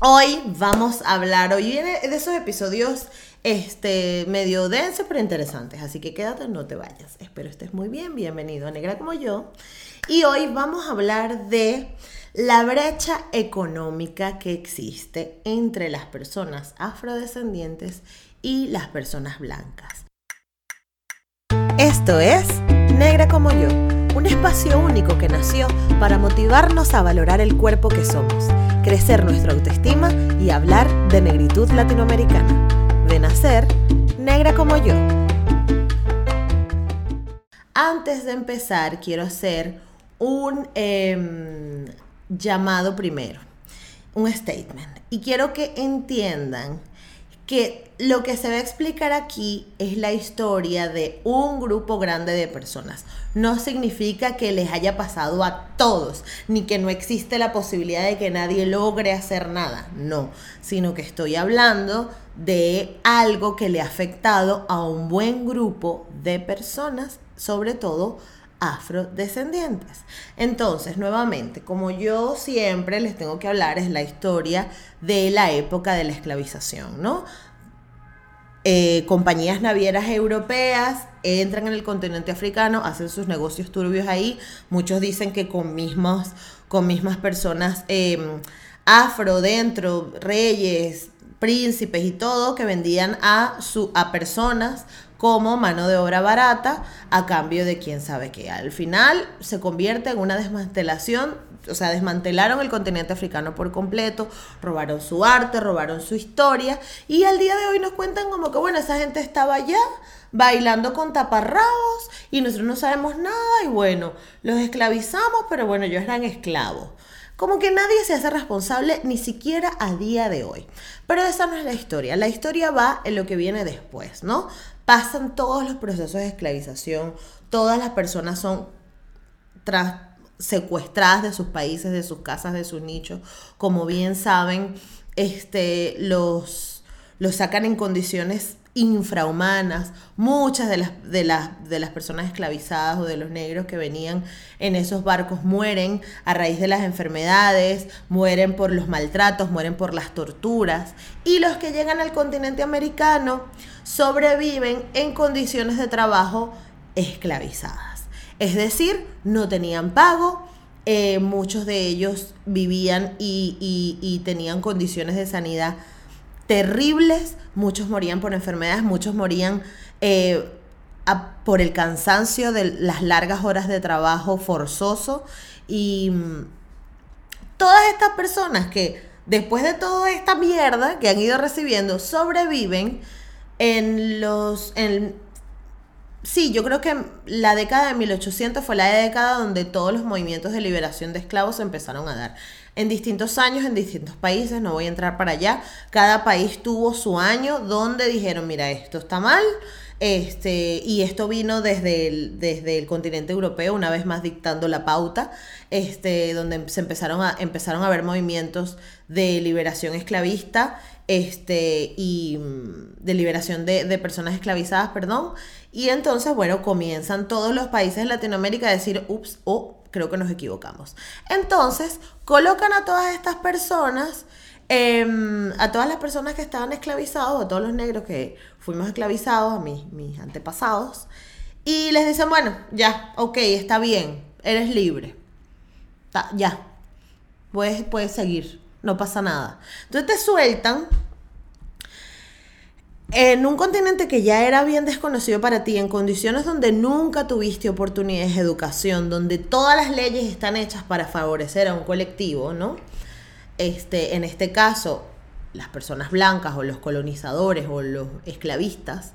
Hoy vamos a hablar, hoy viene de esos episodios este, medio densos pero interesantes, así que quédate, no te vayas. Espero estés muy bien, bienvenido a Negra como yo. Y hoy vamos a hablar de la brecha económica que existe entre las personas afrodescendientes y las personas blancas. Esto es Negra como yo, un espacio único que nació para motivarnos a valorar el cuerpo que somos crecer nuestra autoestima y hablar de negritud latinoamericana. De nacer, negra como yo. Antes de empezar, quiero hacer un em, llamado primero, un statement. Y quiero que entiendan que lo que se va a explicar aquí es la historia de un grupo grande de personas. No significa que les haya pasado a todos, ni que no existe la posibilidad de que nadie logre hacer nada, no, sino que estoy hablando de algo que le ha afectado a un buen grupo de personas, sobre todo afrodescendientes. Entonces, nuevamente, como yo siempre les tengo que hablar, es la historia de la época de la esclavización, ¿no? Eh, compañías navieras europeas entran en el continente africano, hacen sus negocios turbios ahí. Muchos dicen que con mismas, con mismas personas em, afro dentro, reyes, príncipes y todo, que vendían a, su, a personas como mano de obra barata a cambio de quién sabe qué. Al final se convierte en una desmantelación, o sea, desmantelaron el continente africano por completo, robaron su arte, robaron su historia y al día de hoy nos cuentan como que, bueno, esa gente estaba allá bailando con taparrabos y nosotros no sabemos nada y bueno, los esclavizamos, pero bueno, ellos eran esclavos. Como que nadie se hace responsable ni siquiera a día de hoy. Pero esa no es la historia. La historia va en lo que viene después, ¿no? pasan todos los procesos de esclavización, todas las personas son secuestradas de sus países, de sus casas, de sus nichos. Como bien saben, este, los, los sacan en condiciones infrahumanas. Muchas de las, de, las, de las personas esclavizadas o de los negros que venían en esos barcos mueren a raíz de las enfermedades, mueren por los maltratos, mueren por las torturas. Y los que llegan al continente americano sobreviven en condiciones de trabajo esclavizadas. Es decir, no tenían pago, eh, muchos de ellos vivían y, y tenían condiciones de sanidad terribles, muchos morían por enfermedades, muchos morían eh, por el cansancio de las largas horas de trabajo forzoso. Y mm, todas estas personas que después de toda esta mierda que han ido recibiendo sobreviven en los en, sí, yo creo que la década de 1800 fue la década donde todos los movimientos de liberación de esclavos se empezaron a dar en distintos años, en distintos países, no voy a entrar para allá. Cada país tuvo su año donde dijeron, mira, esto está mal. Este, y esto vino desde el, desde el continente europeo, una vez más dictando la pauta, este, donde se empezaron a, empezaron a haber movimientos de liberación esclavista este, y mm, de liberación de, de, personas esclavizadas, perdón. Y entonces, bueno, comienzan todos los países de Latinoamérica a decir, ups, oh, creo que nos equivocamos. Entonces, colocan a todas estas personas, em, a todas las personas que estaban esclavizados, a todos los negros que fuimos esclavizados, a mis, mis antepasados, y les dicen, bueno, ya, ok, está bien, eres libre. ya, puedes, puedes seguir, no pasa nada. Entonces te sueltan en un continente que ya era bien desconocido para ti, en condiciones donde nunca tuviste oportunidades de educación, donde todas las leyes están hechas para favorecer a un colectivo, ¿no? Este, en este caso, las personas blancas o los colonizadores o los esclavistas.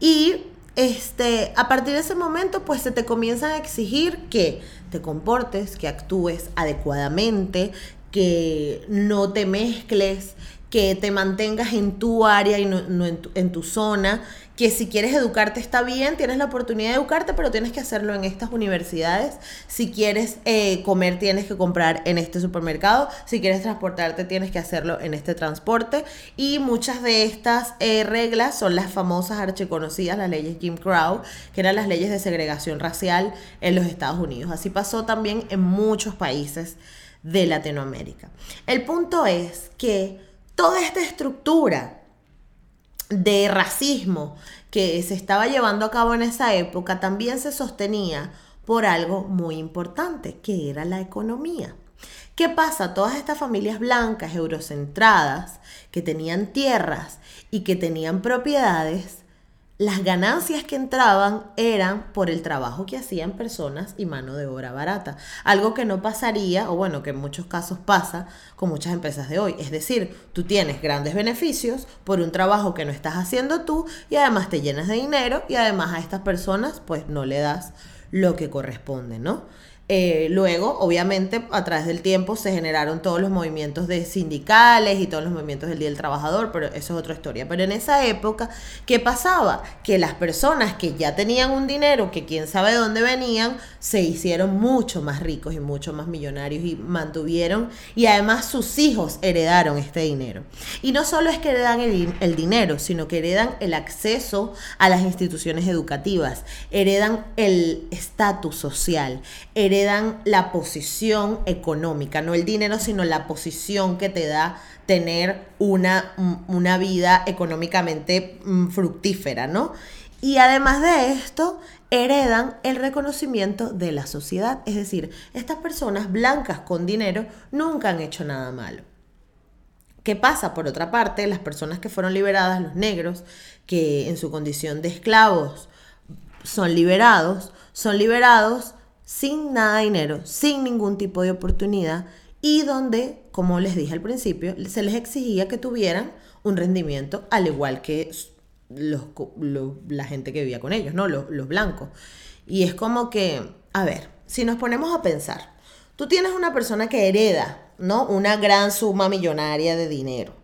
Y este, a partir de ese momento, pues se te comienzan a exigir que te comportes, que actúes adecuadamente, que no te mezcles, que te mantengas en tu área y no, en, tu, zona, que si quieres educarte está bien, tienes la oportunidad de educarte, pero tienes que hacerlo en estas universidades. Si quieres eh, comer, tienes que comprar en este supermercado. Si quieres transportarte, tienes que hacerlo en este transporte. Y muchas de estas eh, reglas son las famosas archiconocidas, las leyes Jim Crow, que eran las leyes de segregación racial en los Estados Unidos. Así pasó también en muchos países de Latinoamérica. El punto es que toda esta estructura de racismo que se estaba llevando a cabo en esa época también se sostenía por algo muy importante, que era la economía. ¿Qué pasa? Todas estas familias blancas, eurocentradas, que tenían tierras y que tenían propiedades, las ganancias que entraban eran por el trabajo que hacían personas y mano de obra barata. Algo que no pasaría, o bueno, que en muchos casos pasa con muchas empresas de hoy. Es decir, tú tienes grandes beneficios por un trabajo que no estás haciendo tú y además te llenas de dinero y además a estas personas pues no le das lo que corresponde, ¿no? Eh, luego, obviamente, a través del tiempo se generaron todos los movimientos de sindicales y todos los movimientos del Día del Trabajador, pero eso es otra historia. Pero en esa época, ¿qué pasaba? Que las personas que ya tenían un dinero, que quién sabe de dónde venían, se hicieron mucho más ricos y mucho más millonarios y mantuvieron, y además sus hijos heredaron este dinero. Y no solo es que heredan el, el dinero, sino que heredan el acceso a las instituciones educativas, heredan el estatus social, heredan dan la posición económica, no el dinero, sino la posición que te da tener una, una vida económicamente mm, fructífera, ¿no? Y además de esto, heredan el reconocimiento de la sociedad. Es decir, estas personas blancas con dinero nunca han hecho nada malo. ¿Qué pasa? Por otra parte, las personas que fueron liberadas, los negros, que en su condición de esclavos son liberados, son liberados sin nada de dinero, sin ningún tipo de oportunidad y donde, como les dije al principio, se les exigía que tuvieran un rendimiento al igual que los, la gente que vivía con ellos, ¿no? Los, los blancos. Y es como que, a ver, si nos ponemos a pensar, tú tienes una persona que hereda, ¿no? Una gran suma millonaria de dinero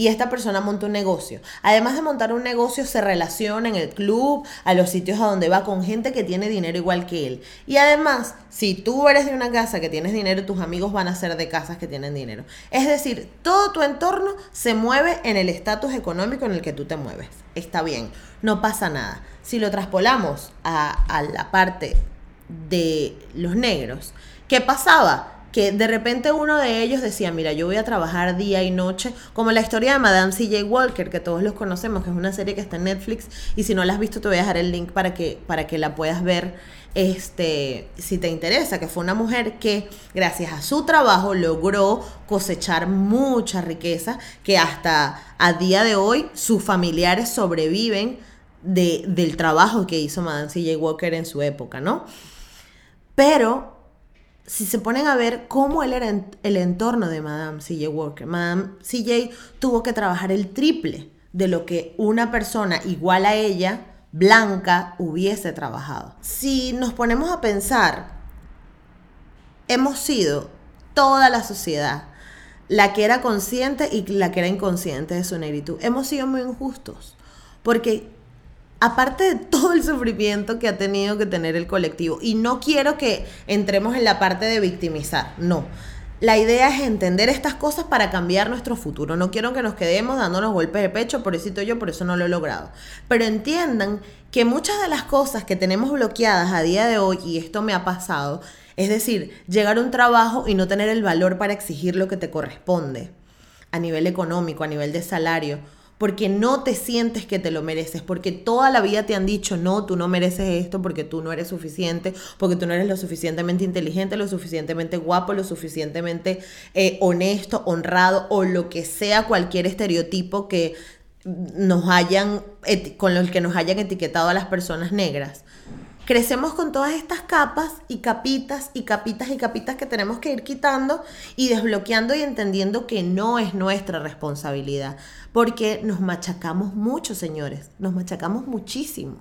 y esta persona monta un negocio. Además de montar un negocio, se relaciona en el club, a los sitios a donde va con gente que tiene dinero igual que él. Y además, si tú eres de una casa que tienes dinero, tus amigos van a ser de casas que tienen dinero. Es decir, todo tu entorno se mueve en el estatus económico en el que tú te mueves. Está bien, no pasa nada. Si lo traspolamos a, a la parte de los negros, ¿qué pasaba? Que de repente uno de ellos decía, mira, yo voy a trabajar día y noche, como la historia de Madame C.J. Walker, que todos los conocemos, que es una serie que está en Netflix, y si no la has visto te voy a dejar el link para que, para que la puedas ver, este, si te interesa, que fue una mujer que gracias a su trabajo logró cosechar mucha riqueza, que hasta a día de hoy sus familiares sobreviven de, del trabajo que hizo Madame C.J. Walker en su época, ¿no? Pero si se ponen a ver cómo él era el entorno de Madame CJ Walker, Madame CJ tuvo que trabajar el triple de lo que una persona igual a ella, blanca, hubiese trabajado. Si nos ponemos a pensar, hemos sido toda la sociedad, la que era consciente y la que era inconsciente de su negritud. Hemos sido muy injustos, porque aparte de todo el sufrimiento que ha tenido que tener el colectivo, y no quiero que entremos en la parte de victimizar, no. La idea es entender estas cosas para cambiar nuestro futuro. No quiero que nos quedemos dándonos golpes de pecho, por eso yo, por eso no lo he logrado. Pero entiendan que muchas de las cosas que tenemos bloqueadas a día de hoy, y esto me ha pasado, es decir, llegar a un trabajo y no tener el valor para exigir lo que te corresponde, a nivel económico, a nivel de salario, porque no te sientes que te lo mereces, porque toda la vida te han dicho, no, tú no mereces esto porque tú no eres suficiente, porque tú no eres lo suficientemente inteligente, lo suficientemente guapo, lo suficientemente eh, honesto, honrado o lo que sea cualquier estereotipo que nos hayan, con los que nos hayan etiquetado a las personas negras crecemos con todas estas capas y capitas y capitas y capitas que tenemos que ir quitando y desbloqueando y entendiendo que no es nuestra responsabilidad, porque nos machacamos mucho, señores, nos machacamos muchísimo.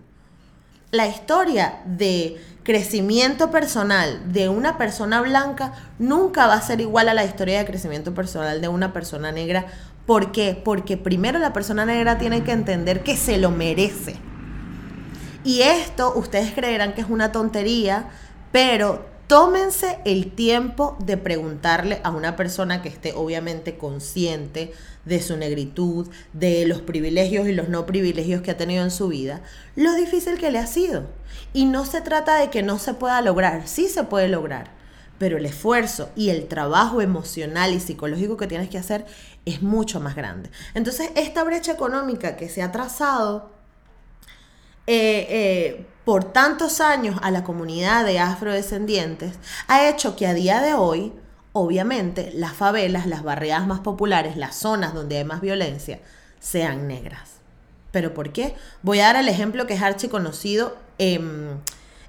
La historia de crecimiento personal de una persona blanca nunca va a ser igual a la historia de crecimiento personal de una persona negra. ¿Por qué? Porque primero la persona negra tiene que entender que se lo merece y esto ustedes creerán que es una tontería, pero tómense el tiempo de preguntarle a una persona que esté obviamente consciente de su negritud, de los privilegios y los no privilegios que ha tenido en su vida, lo difícil que le ha sido. Y no se trata de que no se pueda lograr, sí se puede lograr, pero el esfuerzo y el trabajo emocional y psicológico que tienes que hacer es mucho más grande. Entonces, esta brecha económica que se ha trazado eh, eh, por tantos años a la comunidad de afrodescendientes ha hecho que a día de hoy, obviamente, las favelas, las barriadas más populares, las zonas donde hay más violencia, sean negras. ¿Pero por qué? Voy a dar el ejemplo que es archiconocido en,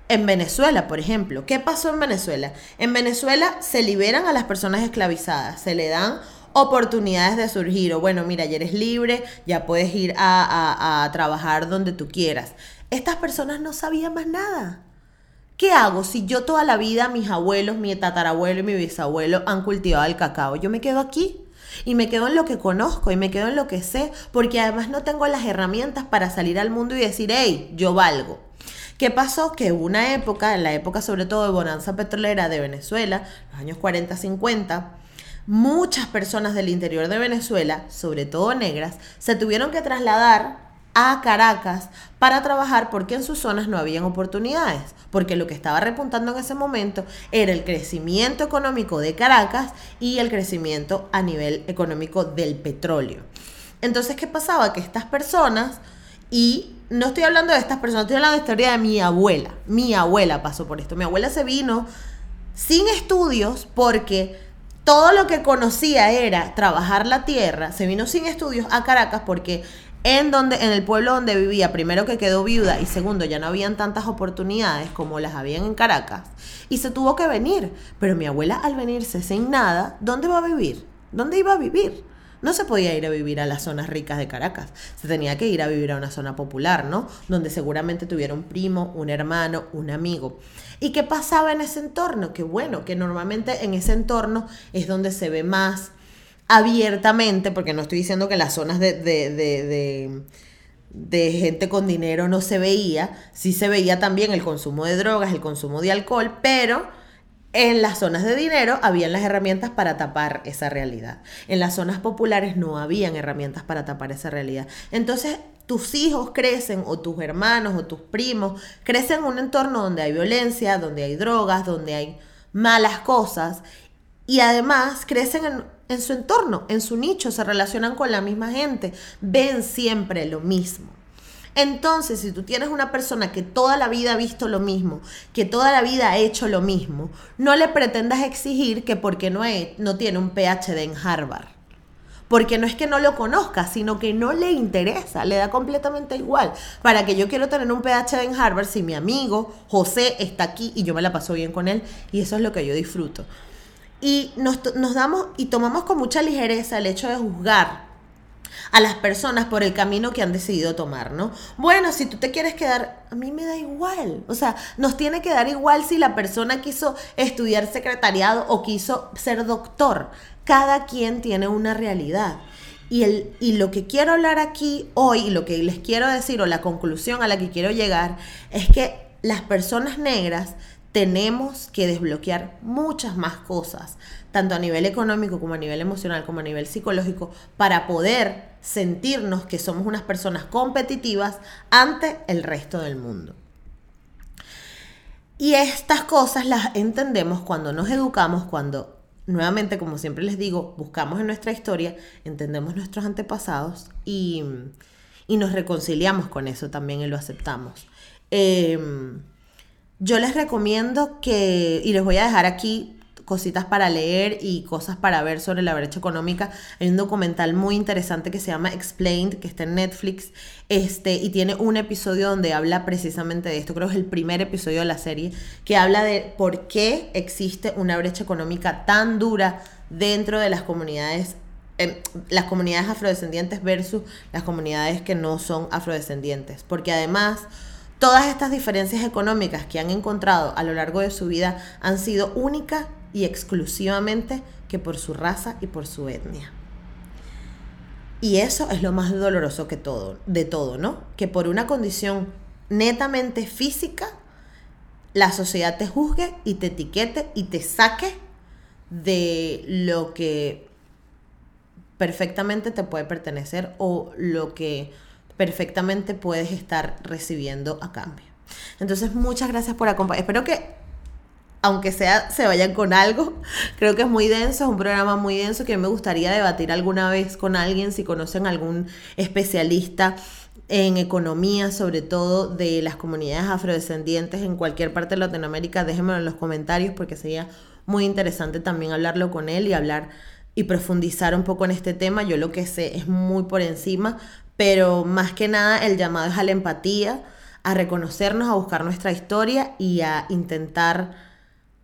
en Venezuela, por ejemplo. ¿Qué pasó en Venezuela? En Venezuela se liberan a las personas esclavizadas, se le dan oportunidades de surgir. O bueno, mira, ya eres libre, ya puedes ir a, a, trabajar donde tú quieras. Estas personas no sabían más nada. ¿Qué hago si yo toda la vida, mis abuelos, mi tatarabuelo y mi bisabuelo han cultivado el cacao? Yo me quedo aquí y me quedo en lo que conozco y me quedo en lo que sé, porque además no tengo las herramientas para salir al mundo y decir, hey, yo valgo. ¿Qué pasó? Que hubo una época, en la época sobre todo de bonanza petrolera de Venezuela, los años 40-50, muchas personas del interior de Venezuela, sobre todo negras, se tuvieron que trasladar a Caracas para trabajar porque en sus zonas no habían oportunidades, porque lo que estaba repuntando en ese momento era el crecimiento económico de Caracas y el crecimiento a nivel económico del petróleo. Entonces, ¿qué pasaba? Que estas personas, y no estoy hablando de estas personas, estoy hablando de la historia de mi abuela, mi abuela pasó por esto, mi abuela se vino sin estudios porque todo lo que conocía era trabajar la tierra, se vino sin estudios a Caracas porque en donde en el pueblo donde vivía, primero que quedó viuda y segundo ya no habían tantas oportunidades como las habían en Caracas y se tuvo que venir, pero mi abuela al venirse sin nada, ¿dónde va a vivir? ¿Dónde iba a vivir? No se podía ir a vivir a las zonas ricas de Caracas, se tenía que ir a vivir a una zona popular, ¿no? Donde seguramente tuviera un primo, un hermano, un amigo. ¿Y qué pasaba en ese entorno? Que bueno, que normalmente en ese entorno es donde se ve más abiertamente, porque no estoy diciendo que las zonas de, de, de, gente con dinero no se veía, sí se veía también el consumo de drogas, el consumo de alcohol, pero en las zonas de dinero habían las herramientas para tapar esa realidad. En las zonas populares no habían herramientas para tapar esa realidad. Entonces, tus hijos crecen, o tus hermanos, o tus primos, crecen en un entorno donde hay violencia, donde hay drogas, donde hay malas cosas, y además crecen en en su entorno, en su nicho, se relacionan con la misma gente, ven siempre lo mismo. Entonces, si tú tienes una persona que toda la vida ha visto lo mismo, que toda la vida ha hecho lo mismo, no le pretendas exigir que porque no, no tiene un PhD en Harvard. Porque no es que no lo conozca, sino que no le interesa, le da completamente igual. Para que yo quiero tener un PhD en Harvard si mi amigo José está aquí y yo me la paso bien con él y eso es lo que yo disfruto y nos, damos y tomamos con mucha ligereza el hecho de juzgar a las personas por el camino que han decidido tomar, ¿no? Bueno, si tú te quieres quedar, a mí me da igual. O sea, nos tiene que dar igual si la persona quiso estudiar secretariado o quiso ser doctor. Cada quien tiene una realidad. Y, el, y lo que quiero hablar aquí hoy, lo que les quiero decir, o la conclusión a la que quiero llegar, es que las personas negras tenemos que desbloquear muchas más cosas, tanto a nivel económico como a nivel emocional, como a nivel psicológico, para poder sentirnos que somos unas personas competitivas ante el resto del mundo. Y estas cosas las entendemos cuando nos educamos, cuando nuevamente, como siempre les digo, buscamos en nuestra historia, entendemos nuestros antepasados y, nos reconciliamos con eso también y lo aceptamos. Em, yo les recomiendo que, y les voy a dejar aquí cositas para leer y cosas para ver sobre la brecha económica. Hay un documental muy interesante que se llama Explained, que está en Netflix, este, y tiene un episodio donde habla precisamente de esto. Creo que es el primer episodio de la serie, que habla de por qué existe una brecha económica tan dura dentro de las comunidades em, las comunidades afrodescendientes versus las comunidades que no son afrodescendientes. Porque además Todas estas diferencias económicas que han encontrado a lo largo de su vida han sido únicas y exclusivamente que por su raza y por su etnia. Y eso es lo más doloroso que todo, de todo, ¿no? Que por una condición netamente física, la sociedad te juzgue y te etiquete y te saque de lo que perfectamente te puede pertenecer o lo que perfectamente puedes estar recibiendo a cambio. Entonces, muchas gracias por acompañar. Espero que aunque sea se vayan con algo. Creo que es muy denso, es un programa muy denso que me gustaría debatir alguna vez con alguien si conocen algún especialista en economía, sobre todo de las comunidades afrodescendientes en cualquier parte de Latinoamérica, déjenmelo en los comentarios porque sería muy interesante también hablarlo con él y hablar y profundizar un poco en este tema. Yo lo que sé es muy por encima, pero más que nada el llamado es a la empatía, a reconocernos, a buscar nuestra historia y a intentar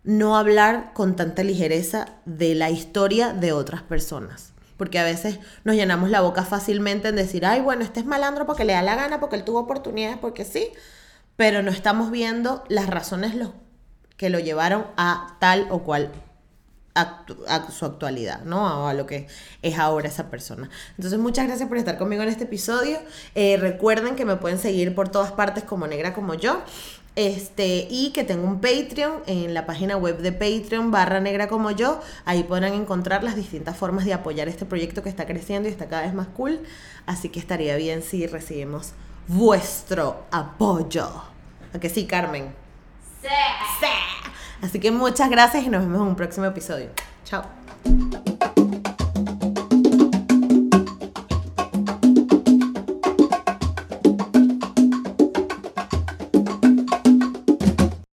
no hablar con tanta ligereza de la historia de otras personas. Porque a veces nos llenamos la boca fácilmente en decir, ay, bueno, este es malandro porque le da la gana, porque él tuvo oportunidades, porque sí, pero no estamos viendo las razones que lo llevaron a tal o cual a su actualidad, ¿no? A lo que es ahora esa persona. Entonces, muchas gracias por estar conmigo en este episodio. Eh, recuerden que me pueden seguir por todas partes como negra como yo. Este, y que tengo un Patreon en la página web de Patreon barra negra como yo. Ahí podrán encontrar las distintas formas de apoyar este proyecto que está creciendo y está cada vez más cool. Así que estaría bien si recibimos vuestro apoyo. ¿A que sí, Carmen? Sí. sí. Así que muchas gracias y nos vemos en un próximo episodio. Chao.